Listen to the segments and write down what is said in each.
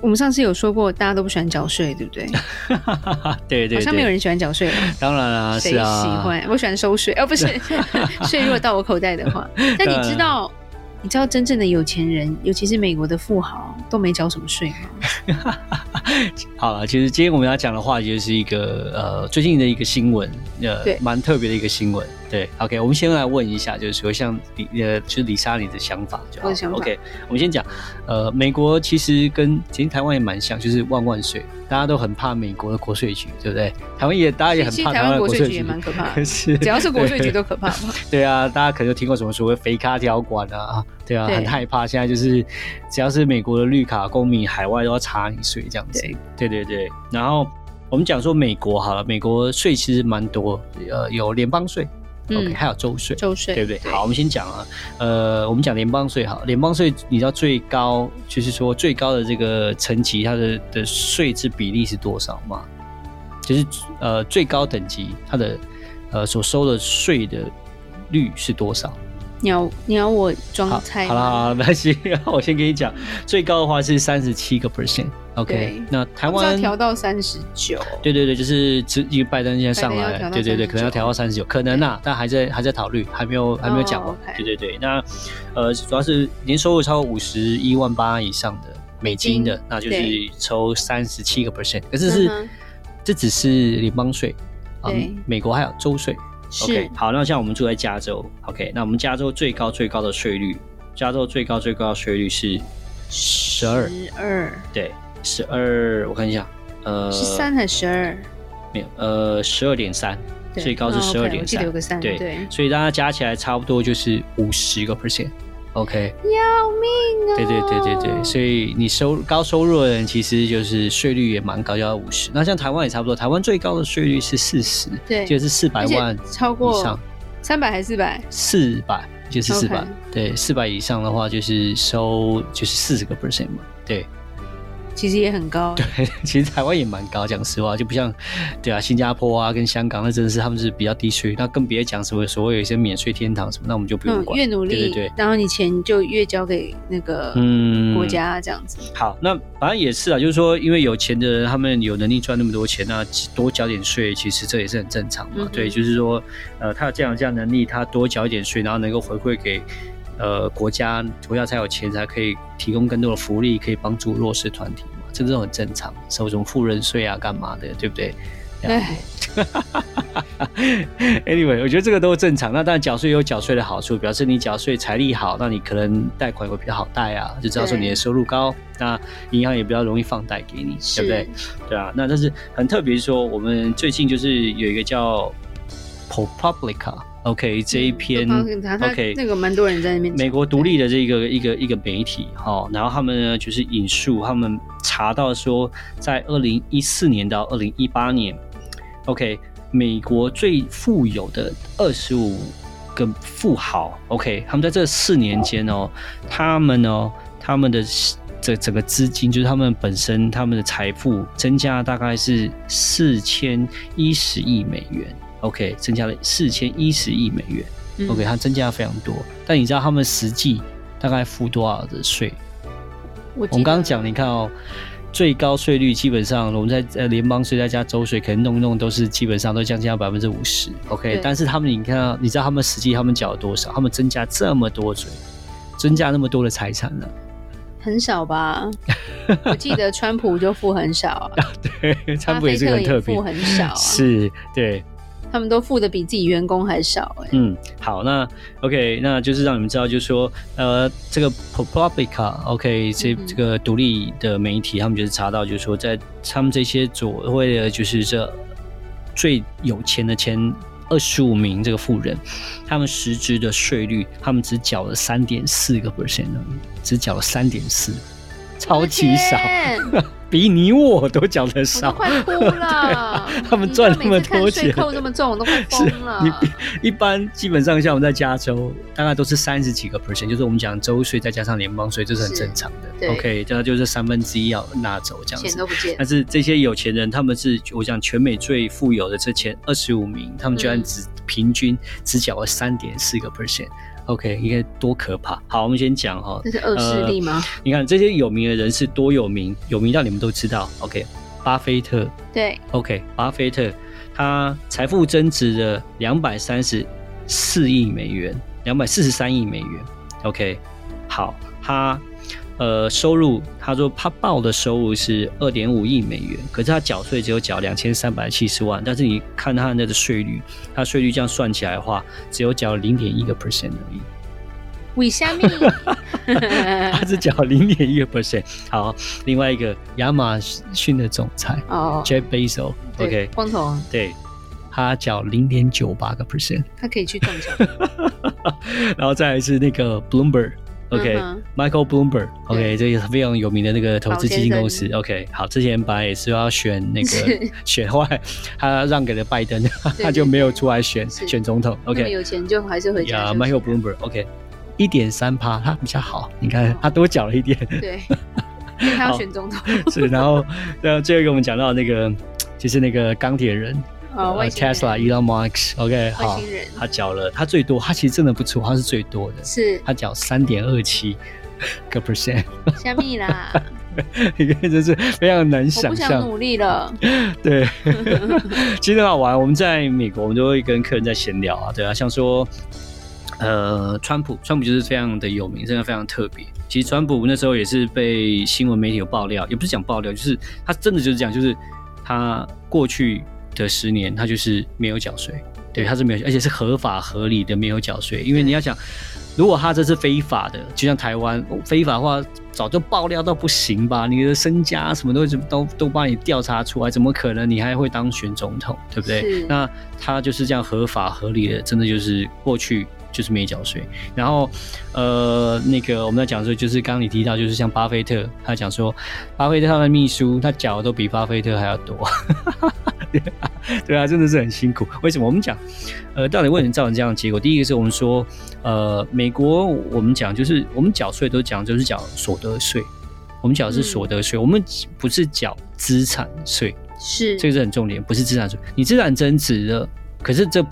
我们上次有说过，大家都不喜欢缴税，对不对？对，对对，好像没有人喜欢缴税。当然啦，谁喜欢？啊、我喜欢收税，哦，不是，税如果到我口袋的话。但你知道，你知道真正的有钱人，尤其是美国的富豪，都没缴什么税吗？好了，其实今天我们要讲的话题就是一个呃最近的一个新闻，呃，蛮特别的一个新闻。对，OK，我们先来问一下，就是说像李呃，就是李莎你的想法就好。我的想法。OK，我们先讲，呃，美国其实跟其实台湾也蛮像，就是万万税，大家都很怕美国的国税局，对不对？台湾也大家也很怕台湾国税局，也蛮可怕的。是，只要是国税局都可怕嘛。对啊，大家可能有听过什么所谓肥卡条款啊，对啊，很害怕。现在就是只要是美国的绿卡公民，海外都要查你税这样子。对对对。然后我们讲说美国好了，美国税其实蛮多，呃，有联邦税。OK，嗯，还有州税，州税，对不对？好，我们先讲啊，呃，我们讲联邦税好，联邦税你知道最高就是说最高的这个层级它的的税制比例是多少吗？就是呃最高等级它的呃所收的税的率是多少？你要你要我装猜？好了好了，没关系，我先跟你讲，最高的话是三十七个 percent。OK，那台湾要调到三十九。对对对，就是一个拜登现在上来，对对对，可能要调到三十九，可能啊，但还在还在考虑，还没有还没有讲完。Oh, okay. 对对对，那呃，主要是年收入超过五十一万八以上的美金的，那就是抽三十七个 percent。可是是、嗯、这只是联邦税啊，美国还有州税。OK，好，那像我们住在加州，OK，那我们加州最高最高的税率，加州最高最高的税率是十二，十二，对。十二，我看一下，呃，十三还是十二？没有，呃，十二点三，最高是十二点三，对对，所以大家加起来差不多就是五十个 percent，OK，要命啊！对对对对对，所以你收高收入的人，其实就是税率也蛮高，要五十。那像台湾也差不多，台湾最高的税率是四十，对，就是四百万超过三百还是四百？四百就是四百，对，四百以上的话就是收就是四十个 percent 嘛，对。其实也很高，对，其实台湾也蛮高，讲实话，就不像，对啊，新加坡啊跟香港，那真的是他们是比较低税，那更别讲什么所谓有一些免税天堂什么，那我们就不用管。嗯、越努力，对对对，然后你钱就越交给那个嗯国家这样子。嗯、好，那反正也是啊，就是说，因为有钱的人，他们有能力赚那么多钱，那多交点税，其实这也是很正常嘛。嗯、对，就是说，呃，他有这样这样能力，他多交一点税，然后能够回馈给。呃，国家国家才有钱，才可以提供更多的福利，可以帮助弱势团体嘛，这都很正常。收什么富人税啊，干嘛的，对不对？哎。Anyway，我觉得这个都正常。那当然缴税有缴税的好处，表示你缴税财力好，那你可能贷款会比较好贷啊，就知道说你的收入高，那银行也比较容易放贷给你，对不对？对啊。那但是很特别，说我们最近就是有一个叫 ProPublica。OK，这一篇、嗯、OK，那个蛮多人在那边。美国独立的这个一个一个媒体，哈，然后他们呢就是引述他们查到说，在二零一四年到二零一八年，OK，美国最富有的二十五个富豪，OK，他们在这四年间哦，他们哦，他们的这整个资金就是他们本身他们的财富增加大概是四千一十亿美元。OK，增加了四千一十亿美元。嗯、OK，它增加了非常多。但你知道他们实际大概付多少的税？我，我们刚刚讲，你看哦，最高税率基本上我们在呃联邦税再加州税，可能弄一弄都是基本上都将近要百分之五十。OK，但是他们你看到，你知道他们实际他们缴了多少？他们增加这么多税，增加那么多的财产呢？很少吧？我记得川普就付很少啊。对，川普也是很特别，付很少啊。是，对。他们都付的比自己员工还少哎。嗯，好，那 OK，那就是让你们知道，就是说，呃，这个 ProPublica，OK，这这个独立的媒体，他们就是查到，就是说，在他们这些所谓的就是这最有钱的前二十五名这个富人，他们实质的税率，他们只缴了三点四个 percent 只缴了三点四，超级少。比你我都缴的少，快哭了。他们赚那么多钱，税扣这么重，我都快疯了。你一般基本上像我们在加州，大概都是三十几个 percent，就是我们讲州税再加上联邦税，这是很正常的。OK，这就是三分之一要拿走这样子。钱都不见。但是这些有钱人，他们是我讲全美最富有的这前二十五名，他们居然只、嗯、平均只缴了三点四个 percent。OK，应该多可怕。好，我们先讲哈。这是恶势力吗？呃，你看这些有名的人是多有名，有名到你们都知道。OK，巴菲特。对。OK，巴菲特他财富增值了两百三十四亿美元，两百四十三亿美元。OK，好，他。呃，收入，他说他报的收入是二点五亿美元，可是他缴税只有缴两千三百七十万，但是你看他那个税率，他税率这样算起来的话，只有缴零点一个 percent 而已。为什么？他只缴零点一个 percent。好，另外一个亚马逊的总裁哦，Jeff Bezos，OK，光头，对，他缴零点九八个 percent，他可以去撞墙。然后再来是那个 Bloomberg。OK，Michael Bloomberg，OK，这也是非常有名的那个投资基金公司。OK，好，之前本来也是要选那个 选，后来他让给了拜登，他就没有出来选选总统。OK，有钱就还是回家。呀，Michael Bloomberg，OK，一点三趴，他比较好，你看他多缴了一点。对，因 为他要选总统。是，然后，然后最后一个我们讲到那个，就是那个钢铁人。哦、uh,，Tesla Elon Musk，OK，、okay, 好，他缴了，他最多，他其实真的不错，他是最多的，是，他缴三点二七个 percent，虾米啦，因为真是非常难想象，我不想努力了，对，其实很好玩，我们在美国，我们都会跟客人在闲聊啊，对啊，像说，呃，川普，川普就是非常的有名，真的非常特别。其实川普那时候也是被新闻媒体有爆料，也不是讲爆料，就是他真的就是讲，就是他过去。的十年，他就是没有缴税，对，他是没有，而且是合法合理的没有缴税。因为你要想，如果他这是非法的，就像台湾非法的话，早就爆料到不行吧？你的身家什么都都 都帮你调查出来，怎么可能你还会当选总统，对不对？那他就是这样合法合理的，真的就是过去。就是没缴税，然后，呃，那个我们在讲说，就是刚刚你提到，就是像巴菲特，他讲说，巴菲特他的秘书他缴的都比巴菲特还要多，对啊，对啊，真的是很辛苦。为什么？我们讲，呃，到底为什么造成这样的结果？第一个是我们说，呃，美国我们讲就是我们缴税都讲就是缴所得税，我们缴的是所得税，嗯、我们不是缴资产税，是这个是很重点，不是资产税，你资产增值了，可是这。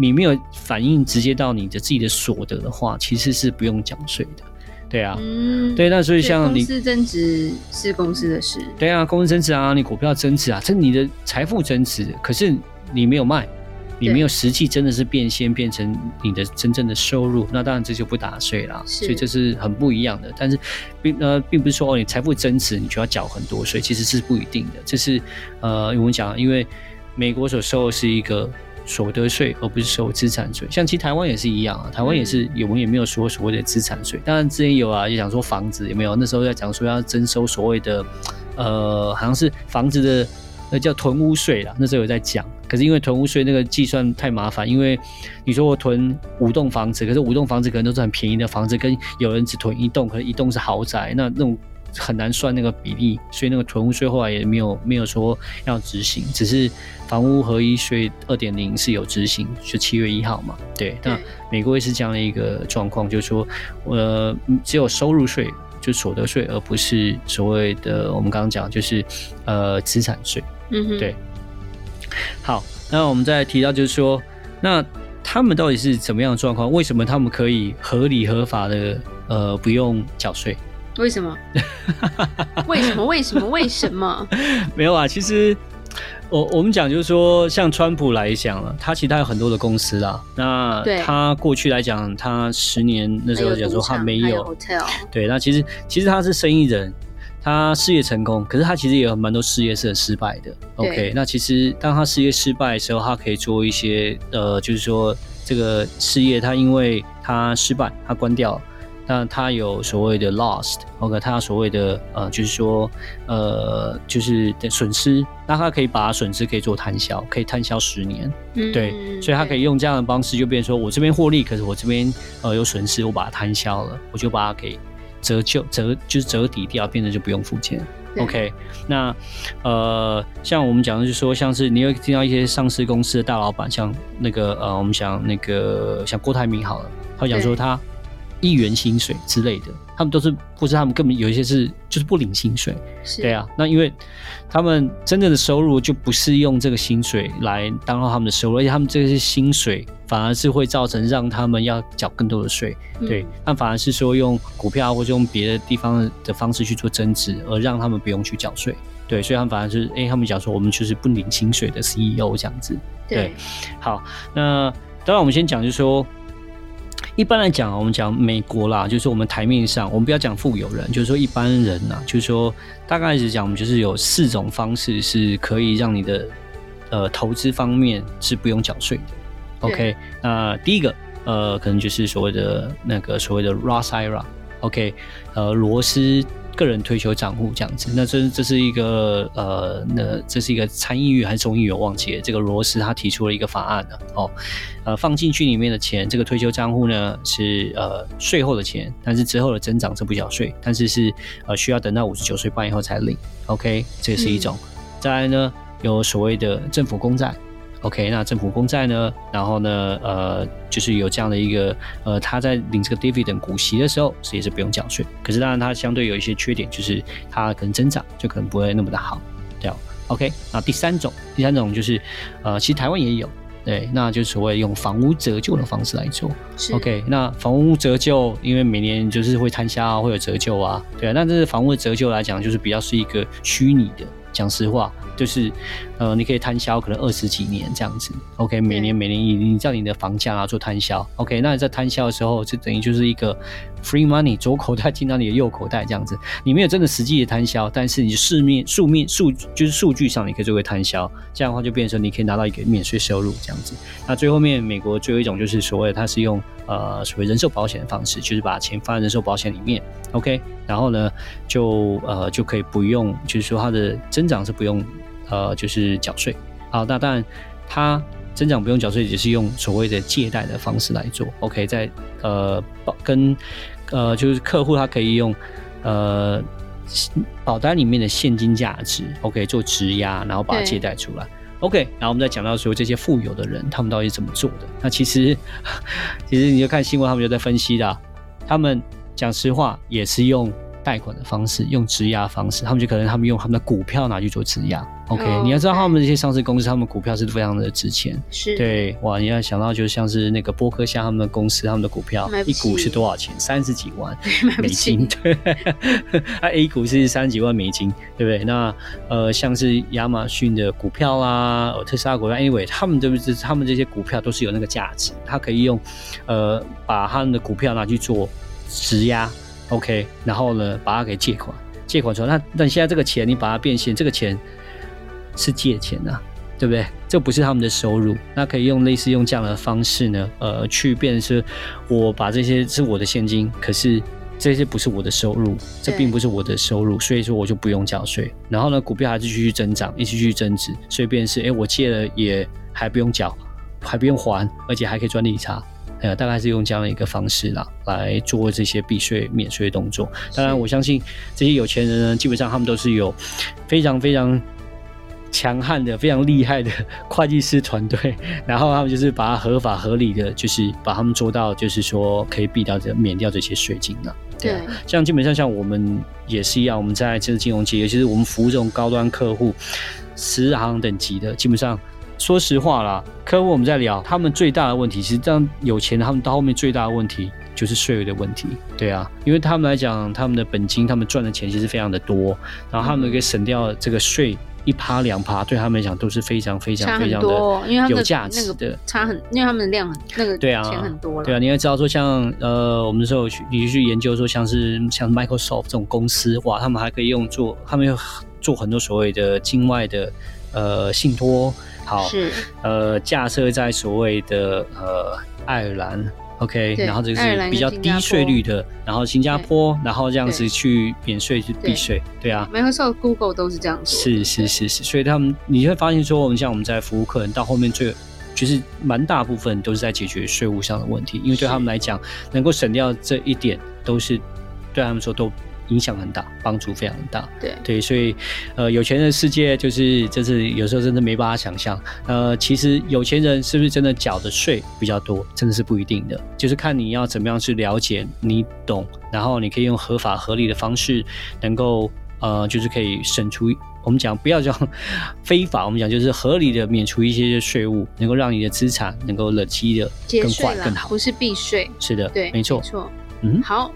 你没有反映直接到你的自己的所得的话，其实是不用缴税的，对啊，嗯，对，那所以像你公司增值是公司的事，对啊，公司增值啊，你股票增值啊，这你的财富增值，可是你没有卖，你没有实际真的是变现变成你的真正的收入，那当然这就不打税了，所以这是很不一样的。但是并呃并不是说哦，你财富增值你就要缴很多税，其实是不一定的。这是呃我们讲，因为美国所收的是一个。所得税，而不是收资产税。像其实台湾也是一样啊，台湾也是有，我们也没有说所谓的资产税。当然之前有啊，就讲说房子有没有？那时候在讲说要征收所谓的，呃，好像是房子的，那叫囤屋税啦。那时候有在讲，可是因为囤屋税那个计算太麻烦，因为你说我囤五栋房子，可是五栋房子可能都是很便宜的房子，跟有人只囤一栋，可能一栋是豪宅，那那种。很难算那个比例，所以那个囤屋税后来也没有没有说要执行，只是房屋合一税二点零是有执行，就七月一号嘛。对，那美国也是这样的一个状况，就是说，呃，只有收入税，就所得税，而不是所谓的我们刚刚讲就是呃资产税。嗯哼，对。好，那我们再提到就是说，那他们到底是怎么样的状况？为什么他们可以合理合法的呃不用缴税？为什么？为什么？为什么？为什么？没有啊，其实我我们讲就是说，像川普来讲了，他其实他有很多的公司啦。那他过去来讲，他十年那时候讲说他没有，有对，那其实其实他是生意人，他事业成功，可是他其实也有蛮多事业是很失败的。OK，那其实当他事业失败的时候，他可以做一些呃，就是说这个事业他因为他失败，他关掉了。那他有所谓的 lost，OK，他有所谓的呃，就是说呃，就是的损失，那他可以把损失可以做摊销，可以摊销十年，嗯，对，所以他可以用这样的方式，就变成说我这边获利，可是我这边呃有损失，我把它摊销了，我就把它给折旧折就是折抵掉，变成就不用付钱。OK，那呃，像我们讲的就是说，像是你会听到一些上市公司的大老板，像那个呃，我们讲那个像郭台铭好了，他讲说他一元薪水之类的。他们都是，或是他们根本有一些是就是不领薪水，对啊。那因为他们真正的收入就不是用这个薪水来当做他们的收入，而且他们这些薪水反而是会造成让他们要缴更多的税，对。那、嗯、反而是说用股票或者用别的地方的方式去做增值，而让他们不用去缴税，对。所以他们反而是，哎、欸，他们讲说我们就是不领薪水的 CEO 这样子，对。对好，那当然我们先讲就是说。一般来讲，我们讲美国啦，就是我们台面上，我们不要讲富有人，就是说一般人呐，就是说大概是讲，我们就是有四种方式是可以让你的呃投资方面是不用缴税的。OK，那第一个呃，可能就是所谓的那个所谓的 Roth IRA，OK，呃，罗斯。个人退休账户这样子，那这这是一个呃，那这是一个参议院还是众议院忘记了？这个罗斯他提出了一个法案的哦，呃，放进去里面的钱，这个退休账户呢是呃税后的钱，但是之后的增长是不缴税，但是是呃需要等到五十九岁半以后才领。OK，这是一种。嗯、再来呢，有所谓的政府公债。OK，那政府公债呢？然后呢，呃，就是有这样的一个，呃，他在领这个 dividend 股息的时候，是也是不用缴税。可是当然，它相对有一些缺点，就是它可能增长就可能不会那么的好，对。OK，那第三种，第三种就是，呃，其实台湾也有，对，那就是所谓用房屋折旧的方式来做。OK，那房屋折旧，因为每年就是会摊销啊，会有折旧啊，对啊。那这是房屋的折旧来讲，就是比较是一个虚拟的。讲实话，就是，呃，你可以摊销可能二十几年这样子，OK，每年每年你你照你的房价啊做摊销，OK，那你在摊销的时候，就等于就是一个 free money，左口袋进到你的右口袋这样子，你没有真的实际的摊销，但是你市面数面数就是数据上你可以作为摊销，这样的话就变成你可以拿到一个免税收入这样子。那最后面美国最后一种就是所谓它是用呃所谓人寿保险的方式，就是把钱放在人寿保险里面，OK，然后呢就呃就可以不用，就是说它的增长是不用。呃，就是缴税。好，那当然，它增长不用缴税，也是用所谓的借贷的方式来做。OK，在呃保跟呃就是客户他可以用呃保单里面的现金价值，OK 做质押，然后把它借贷出来。OK，然后我们再讲到说这些富有的人他们到底是怎么做的？那其实 其实你就看新闻，他们就在分析的，他们讲实话也是用。贷款的方式，用质押方式，他们就可能他们用他们的股票拿去做质押。OK，哦，你要知道他们这些上市公司，他们股票是非常的值钱。是，对，哇，你要想到就像是那个波克夏他们的公司，他们的股票一股是多少钱？三十几万美金。对，那 A 股是三十几万美金，对不对？那呃，像是亚马逊的股票啦，特斯拉股票，anyway，他们都是他们这些股票都是有那个价值，他可以用呃把他们的股票拿去做质押。OK，然后呢，把它给借款，借款出来，那那你现在这个钱，你把它变现，这个钱是借钱呐、啊，对不对？这不是他们的收入，那可以用类似用这样的方式呢，呃，去变成是，我把这些是我的现金，可是这些不是我的收入，这并不是我的收入，所以说我就不用缴税。然后呢，股票还是继续增长，一直继续增值，所以变成是，哎，我借了也还不用缴，还不用还，而且还可以赚利差。呃，大概是用这样的一个方式啦，来做这些避税免税的动作。当然，我相信这些有钱人呢，基本上他们都是有非常非常强悍的、非常厉害的 会计师团队，然后他们就是把它合法合理的，就是把他们做到，就是说可以避掉这免掉这些税金了。对，像基本上像我们也是一样，我们在这个金融界，尤其是我们服务这种高端客户，十行等级的，基本上。说实话啦，客户我们在聊，他们最大的问题，其实这样有钱，他们到后面最大的问题就是税的问题。对啊，因为他们来讲，他们的本金，他们赚的钱其实非常的多，然后他们可以省掉这个税一趴两趴，对他们来讲都是非常非常非常的有价值的。差很，因为他们的量很那个对啊，钱很多了。对啊，你要知道说像呃，我们的时候去你去研究说，像是像 Microsoft 这种公司，哇，他们还可以用做，他们有做很多所谓的境外的呃信托。好，是呃，架设在所谓的呃爱尔兰，OK，然后这个是比较低税率的，然后新加坡，然后这样子去免税去避税，对啊，Microsoft、Google 都是这样子，是是是是，所以他们你会发现说，我们像我们在服务客人到后面最就是蛮大部分都是在解决税务上的问题，因为对他们来讲，能够省掉这一点都是。对他们说都影响很大，帮助非常大。对对，所以呃，有钱人的世界就是就是有时候真的没办法想象。呃，其实有钱人是不是真的缴的税比较多，真的是不一定的，就是看你要怎么样去了解，你懂，然后你可以用合法合理的方式，能够呃，就是可以省出。我们讲不要讲非法，我们讲就是合理的免除一些税务，能够让你的资产能够累积的更快更好，不是避税。是的，对，没错，没错。嗯，好，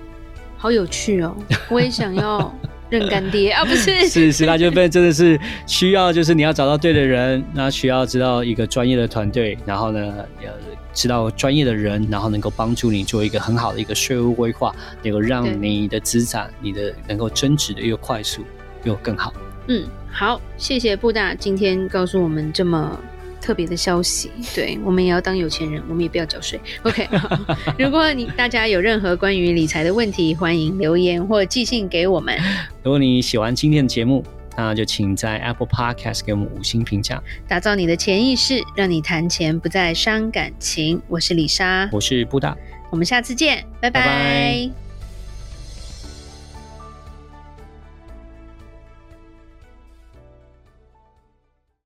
好有趣哦，我也想要认干爹啊，不是？是是，那就真的是需要，就是你要找到对的人，那需要知道一个专业的团队，然后呢，要知道专业的人，然后能够帮助你做一个很好的一个税务规划，能够让你的资产，你的能够增值的又快速又更好。嗯，好，谢谢布大今天告诉我们这么特别的消息。对，我们也要当有钱人，我们也不要缴税。OK，如果你大家有任何关于理财的问题，欢迎留言或寄信给我们。如果你喜欢今天的节目，那就请在 Apple Podcast 给我们五星评价，打造你的潜意识，让你谈钱不再伤感情。我是李莎，我是布大，我们下次见，拜拜。拜拜。